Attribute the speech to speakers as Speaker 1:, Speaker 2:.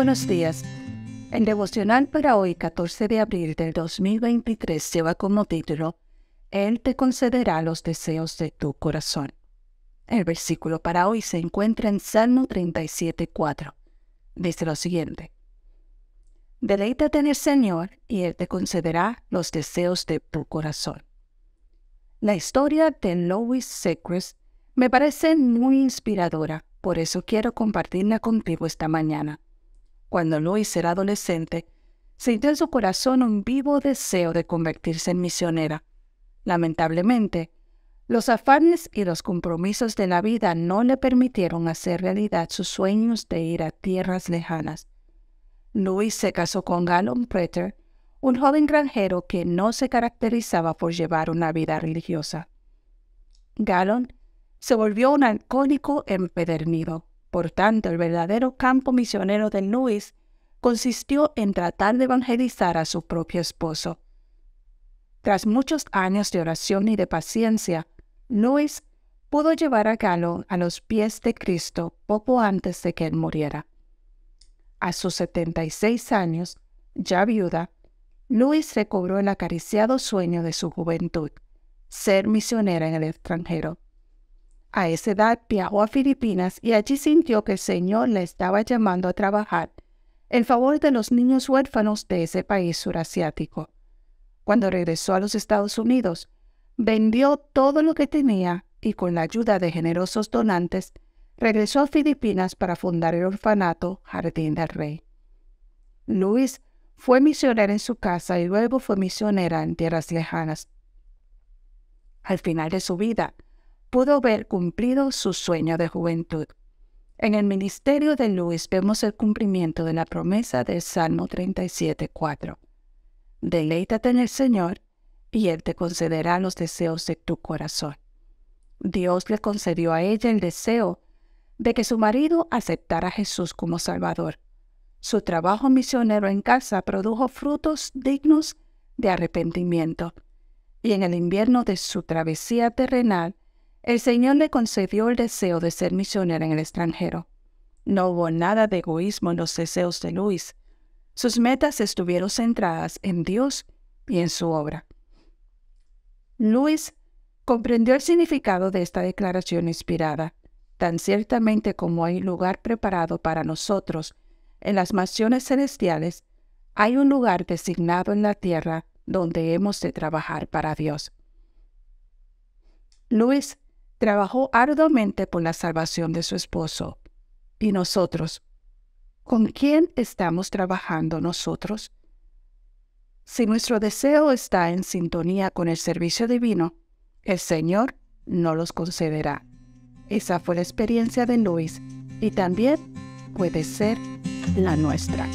Speaker 1: buenos días. El devocional para hoy, 14 de abril del 2023, lleva como título Él te concederá los deseos de tu corazón. El versículo para hoy se encuentra en Salmo 37.4. Dice lo siguiente. Deleítate en el Señor y Él te concederá los deseos de tu corazón. La historia de Louis Secrets me parece muy inspiradora, por eso quiero compartirla contigo esta mañana. Cuando Louis era adolescente, sintió en su corazón un vivo deseo de convertirse en misionera. Lamentablemente, los afanes y los compromisos de la vida no le permitieron hacer realidad sus sueños de ir a tierras lejanas. Louis se casó con Gallon Preter, un joven granjero que no se caracterizaba por llevar una vida religiosa. Gallon se volvió un alcohólico empedernido. Por tanto, el verdadero campo misionero de Louis consistió en tratar de evangelizar a su propio esposo. Tras muchos años de oración y de paciencia, Louis pudo llevar a Gallon a los pies de Cristo poco antes de que él muriera. A sus 76 años, ya viuda, Luis recobró el acariciado sueño de su juventud, ser misionera en el extranjero. A esa edad viajó a Filipinas y allí sintió que el Señor le estaba llamando a trabajar en favor de los niños huérfanos de ese país surasiático. Cuando regresó a los Estados Unidos, vendió todo lo que tenía y con la ayuda de generosos donantes regresó a Filipinas para fundar el orfanato Jardín del Rey. Luis fue misionera en su casa y luego fue misionera en tierras lejanas. Al final de su vida, pudo ver cumplido su sueño de juventud. En el ministerio de Luis vemos el cumplimiento de la promesa del Salmo 37.4. Deleítate en el Señor y Él te concederá los deseos de tu corazón. Dios le concedió a ella el deseo de que su marido aceptara a Jesús como Salvador. Su trabajo misionero en casa produjo frutos dignos de arrepentimiento, y en el invierno de su travesía terrenal, el Señor le concedió el deseo de ser misionera en el extranjero. No hubo nada de egoísmo en los deseos de Luis. Sus metas estuvieron centradas en Dios y en su obra. Luis comprendió el significado de esta declaración inspirada tan ciertamente como hay lugar preparado para nosotros en las mansiones celestiales, hay un lugar designado en la tierra donde hemos de trabajar para Dios. Luis trabajó arduamente por la salvación de su esposo. ¿Y nosotros? ¿Con quién estamos trabajando nosotros? Si nuestro deseo está en sintonía con el servicio divino, el Señor no los concederá. Esa fue la experiencia de Luis y también puede ser la nuestra.